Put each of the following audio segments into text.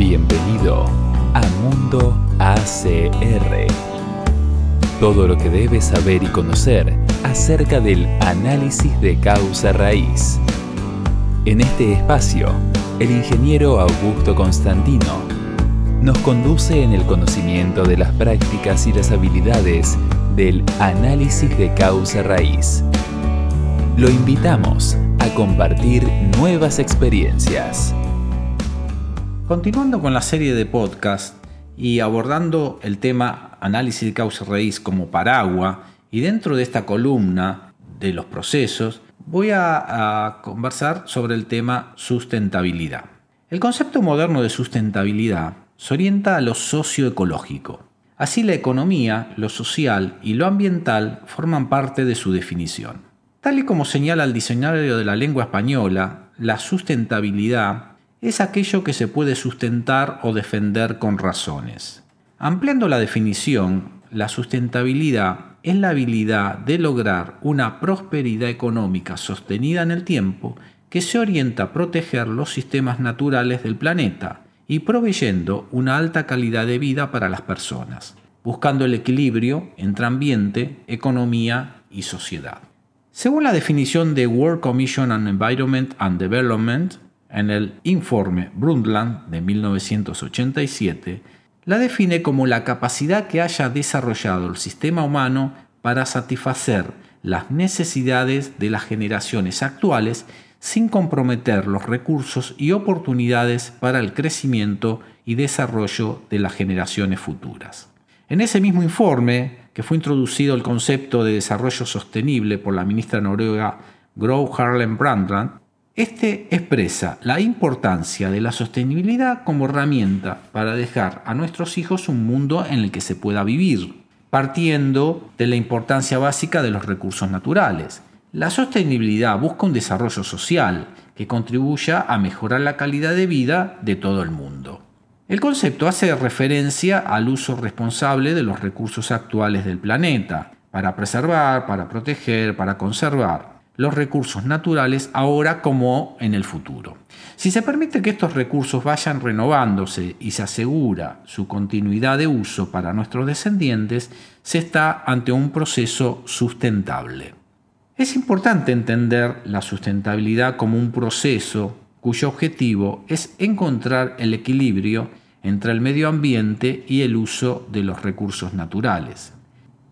Bienvenido a Mundo ACR. Todo lo que debes saber y conocer acerca del análisis de causa raíz. En este espacio, el ingeniero Augusto Constantino nos conduce en el conocimiento de las prácticas y las habilidades del análisis de causa raíz. Lo invitamos a compartir nuevas experiencias. Continuando con la serie de podcast y abordando el tema análisis de causa raíz como paraguas, y dentro de esta columna de los procesos, voy a, a conversar sobre el tema sustentabilidad. El concepto moderno de sustentabilidad se orienta a lo socioecológico. Así la economía, lo social y lo ambiental forman parte de su definición. Tal y como señala el diccionario de la lengua española, la sustentabilidad es aquello que se puede sustentar o defender con razones. Ampliando la definición, la sustentabilidad es la habilidad de lograr una prosperidad económica sostenida en el tiempo que se orienta a proteger los sistemas naturales del planeta y proveyendo una alta calidad de vida para las personas, buscando el equilibrio entre ambiente, economía y sociedad. Según la definición de World Commission on Environment and Development, en el informe Brundtland de 1987, la define como la capacidad que haya desarrollado el sistema humano para satisfacer las necesidades de las generaciones actuales sin comprometer los recursos y oportunidades para el crecimiento y desarrollo de las generaciones futuras. En ese mismo informe, que fue introducido el concepto de desarrollo sostenible por la ministra noruega Gro Harlem Brundtland, este expresa la importancia de la sostenibilidad como herramienta para dejar a nuestros hijos un mundo en el que se pueda vivir, partiendo de la importancia básica de los recursos naturales. La sostenibilidad busca un desarrollo social que contribuya a mejorar la calidad de vida de todo el mundo. El concepto hace referencia al uso responsable de los recursos actuales del planeta, para preservar, para proteger, para conservar los recursos naturales ahora como en el futuro. Si se permite que estos recursos vayan renovándose y se asegura su continuidad de uso para nuestros descendientes, se está ante un proceso sustentable. Es importante entender la sustentabilidad como un proceso cuyo objetivo es encontrar el equilibrio entre el medio ambiente y el uso de los recursos naturales.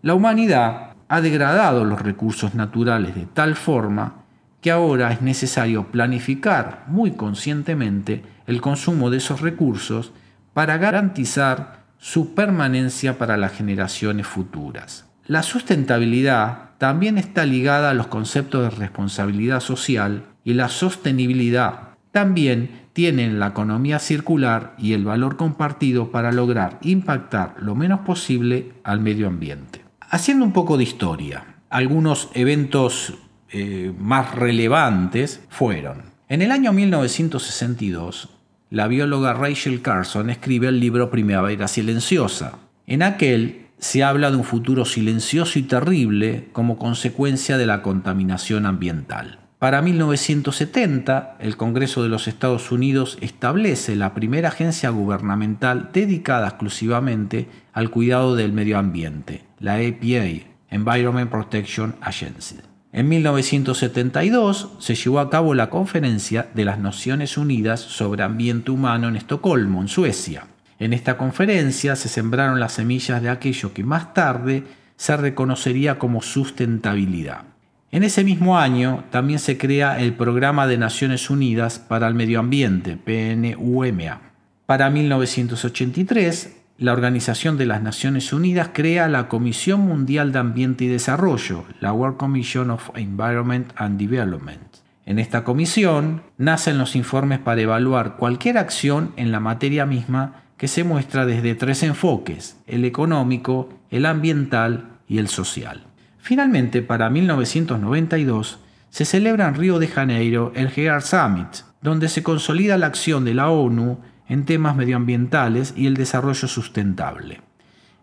La humanidad ha degradado los recursos naturales de tal forma que ahora es necesario planificar muy conscientemente el consumo de esos recursos para garantizar su permanencia para las generaciones futuras. La sustentabilidad también está ligada a los conceptos de responsabilidad social y la sostenibilidad también tienen la economía circular y el valor compartido para lograr impactar lo menos posible al medio ambiente. Haciendo un poco de historia, algunos eventos eh, más relevantes fueron, en el año 1962, la bióloga Rachel Carson escribe el libro Primavera Silenciosa. En aquel se habla de un futuro silencioso y terrible como consecuencia de la contaminación ambiental. Para 1970, el Congreso de los Estados Unidos establece la primera agencia gubernamental dedicada exclusivamente al cuidado del medio ambiente, la EPA, Environment Protection Agency. En 1972 se llevó a cabo la Conferencia de las Naciones Unidas sobre Ambiente Humano en Estocolmo, en Suecia. En esta conferencia se sembraron las semillas de aquello que más tarde se reconocería como sustentabilidad. En ese mismo año también se crea el Programa de Naciones Unidas para el Medio Ambiente, PNUMA. Para 1983, la Organización de las Naciones Unidas crea la Comisión Mundial de Ambiente y Desarrollo, la World Commission of Environment and Development. En esta comisión nacen los informes para evaluar cualquier acción en la materia misma que se muestra desde tres enfoques, el económico, el ambiental y el social. Finalmente, para 1992, se celebra en Río de Janeiro el GEAR Summit, donde se consolida la acción de la ONU en temas medioambientales y el desarrollo sustentable.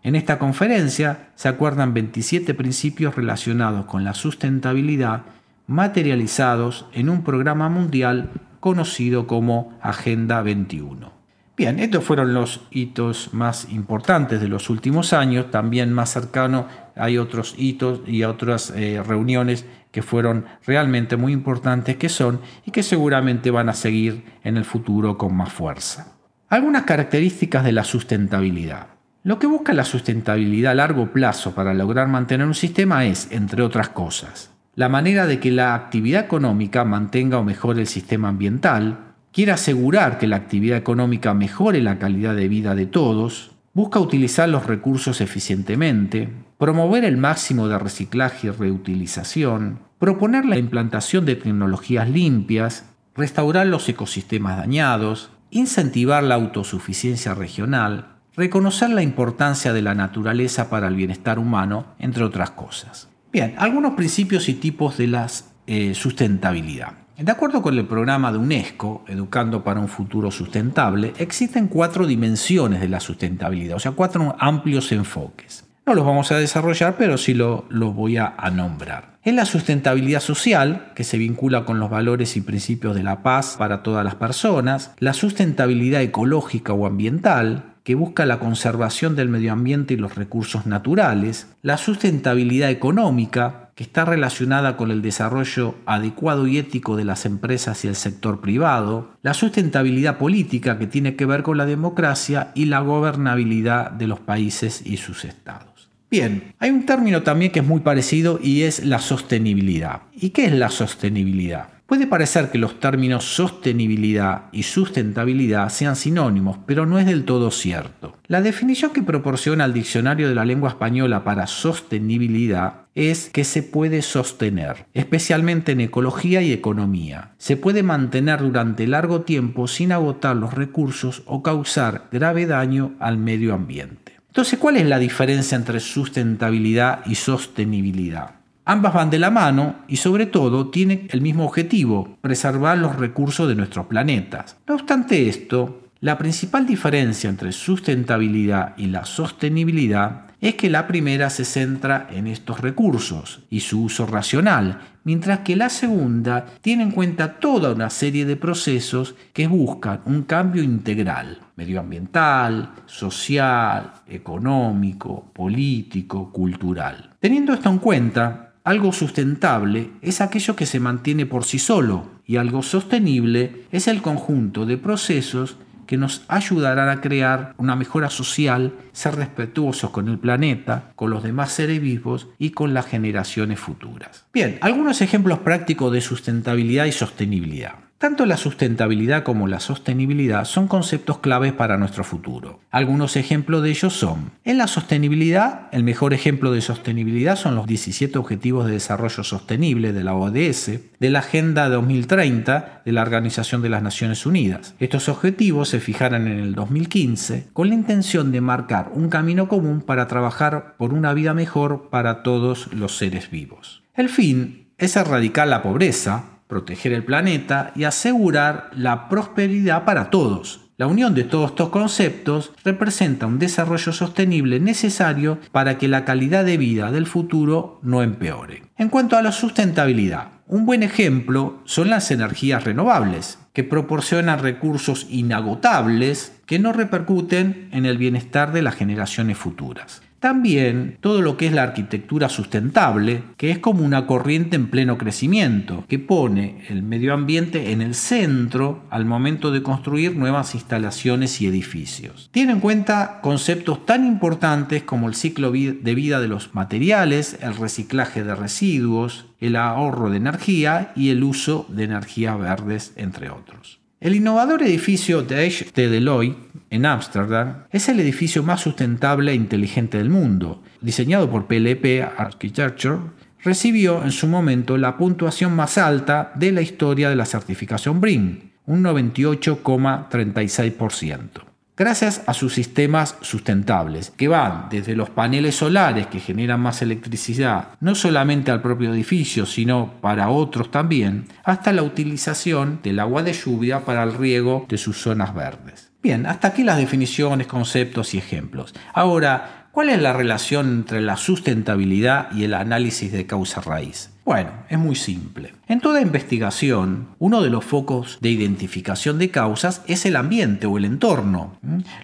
En esta conferencia se acuerdan 27 principios relacionados con la sustentabilidad materializados en un programa mundial conocido como Agenda 21. Bien, estos fueron los hitos más importantes de los últimos años. También más cercano hay otros hitos y otras eh, reuniones que fueron realmente muy importantes que son y que seguramente van a seguir en el futuro con más fuerza. Algunas características de la sustentabilidad. Lo que busca la sustentabilidad a largo plazo para lograr mantener un sistema es, entre otras cosas, la manera de que la actividad económica mantenga o mejore el sistema ambiental, quiere asegurar que la actividad económica mejore la calidad de vida de todos, busca utilizar los recursos eficientemente, promover el máximo de reciclaje y reutilización, proponer la implantación de tecnologías limpias, restaurar los ecosistemas dañados, incentivar la autosuficiencia regional, reconocer la importancia de la naturaleza para el bienestar humano, entre otras cosas. Bien, algunos principios y tipos de la eh, sustentabilidad. De acuerdo con el programa de UNESCO, Educando para un Futuro Sustentable, existen cuatro dimensiones de la sustentabilidad, o sea, cuatro amplios enfoques. No los vamos a desarrollar, pero sí los lo voy a, a nombrar. Es la sustentabilidad social, que se vincula con los valores y principios de la paz para todas las personas, la sustentabilidad ecológica o ambiental, que busca la conservación del medio ambiente y los recursos naturales, la sustentabilidad económica, que está relacionada con el desarrollo adecuado y ético de las empresas y el sector privado, la sustentabilidad política, que tiene que ver con la democracia y la gobernabilidad de los países y sus estados. Bien, hay un término también que es muy parecido y es la sostenibilidad. ¿Y qué es la sostenibilidad? Puede parecer que los términos sostenibilidad y sustentabilidad sean sinónimos, pero no es del todo cierto. La definición que proporciona el diccionario de la lengua española para sostenibilidad es que se puede sostener, especialmente en ecología y economía. Se puede mantener durante largo tiempo sin agotar los recursos o causar grave daño al medio ambiente. Entonces, ¿cuál es la diferencia entre sustentabilidad y sostenibilidad? Ambas van de la mano y sobre todo tienen el mismo objetivo, preservar los recursos de nuestros planetas. No obstante esto, la principal diferencia entre sustentabilidad y la sostenibilidad es que la primera se centra en estos recursos y su uso racional, mientras que la segunda tiene en cuenta toda una serie de procesos que buscan un cambio integral, medioambiental, social, económico, político, cultural. Teniendo esto en cuenta, algo sustentable es aquello que se mantiene por sí solo y algo sostenible es el conjunto de procesos que nos ayudarán a crear una mejora social, ser respetuosos con el planeta, con los demás seres vivos y con las generaciones futuras. Bien, algunos ejemplos prácticos de sustentabilidad y sostenibilidad. Tanto la sustentabilidad como la sostenibilidad son conceptos claves para nuestro futuro. Algunos ejemplos de ellos son, en la sostenibilidad, el mejor ejemplo de sostenibilidad son los 17 Objetivos de Desarrollo Sostenible de la ODS, de la Agenda 2030 de la Organización de las Naciones Unidas. Estos objetivos se fijaron en el 2015 con la intención de marcar un camino común para trabajar por una vida mejor para todos los seres vivos. El fin es erradicar la pobreza, proteger el planeta y asegurar la prosperidad para todos. La unión de todos estos conceptos representa un desarrollo sostenible necesario para que la calidad de vida del futuro no empeore. En cuanto a la sustentabilidad, un buen ejemplo son las energías renovables, que proporcionan recursos inagotables que no repercuten en el bienestar de las generaciones futuras. También todo lo que es la arquitectura sustentable, que es como una corriente en pleno crecimiento, que pone el medio ambiente en el centro al momento de construir nuevas instalaciones y edificios. Tiene en cuenta conceptos tan importantes como el ciclo de vida de los materiales, el reciclaje de residuos, el ahorro de energía y el uso de energías verdes, entre otros. El innovador edificio de de Deloitte en Ámsterdam es el edificio más sustentable e inteligente del mundo. Diseñado por PLP Architecture, recibió en su momento la puntuación más alta de la historia de la certificación BRIN, un 98,36% gracias a sus sistemas sustentables, que van desde los paneles solares que generan más electricidad, no solamente al propio edificio, sino para otros también, hasta la utilización del agua de lluvia para el riego de sus zonas verdes. Bien, hasta aquí las definiciones, conceptos y ejemplos. Ahora, ¿cuál es la relación entre la sustentabilidad y el análisis de causa raíz? Bueno, es muy simple. En toda investigación, uno de los focos de identificación de causas es el ambiente o el entorno,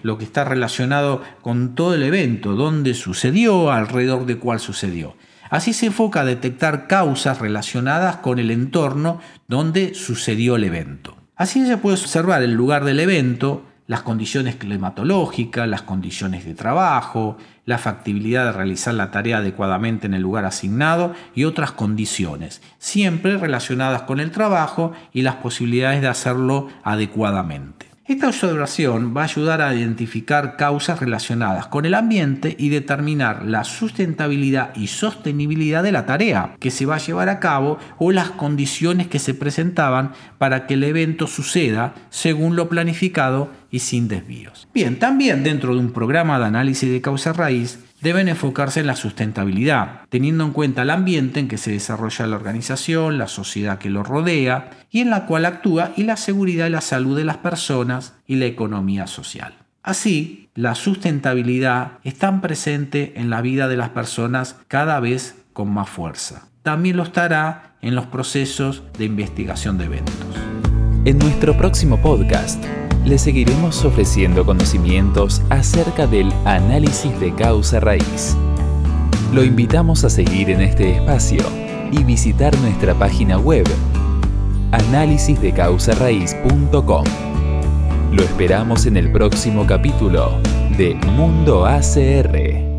lo que está relacionado con todo el evento, dónde sucedió, alrededor de cuál sucedió. Así se enfoca a detectar causas relacionadas con el entorno donde sucedió el evento. Así se puede observar el lugar del evento, las condiciones climatológicas, las condiciones de trabajo, la factibilidad de realizar la tarea adecuadamente en el lugar asignado y otras condiciones, siempre relacionadas con el trabajo y las posibilidades de hacerlo adecuadamente. Esta observación va a ayudar a identificar causas relacionadas con el ambiente y determinar la sustentabilidad y sostenibilidad de la tarea que se va a llevar a cabo o las condiciones que se presentaban para que el evento suceda según lo planificado y sin desvíos. Bien, también dentro de un programa de análisis de causa raíz deben enfocarse en la sustentabilidad, teniendo en cuenta el ambiente en que se desarrolla la organización, la sociedad que lo rodea y en la cual actúa y la seguridad y la salud de las personas y la economía social. Así, la sustentabilidad está presente en la vida de las personas cada vez con más fuerza. También lo estará en los procesos de investigación de eventos. En nuestro próximo podcast le seguiremos ofreciendo conocimientos acerca del análisis de causa raíz. Lo invitamos a seguir en este espacio y visitar nuestra página web análisisdecausarraíz.com. Lo esperamos en el próximo capítulo de Mundo ACR.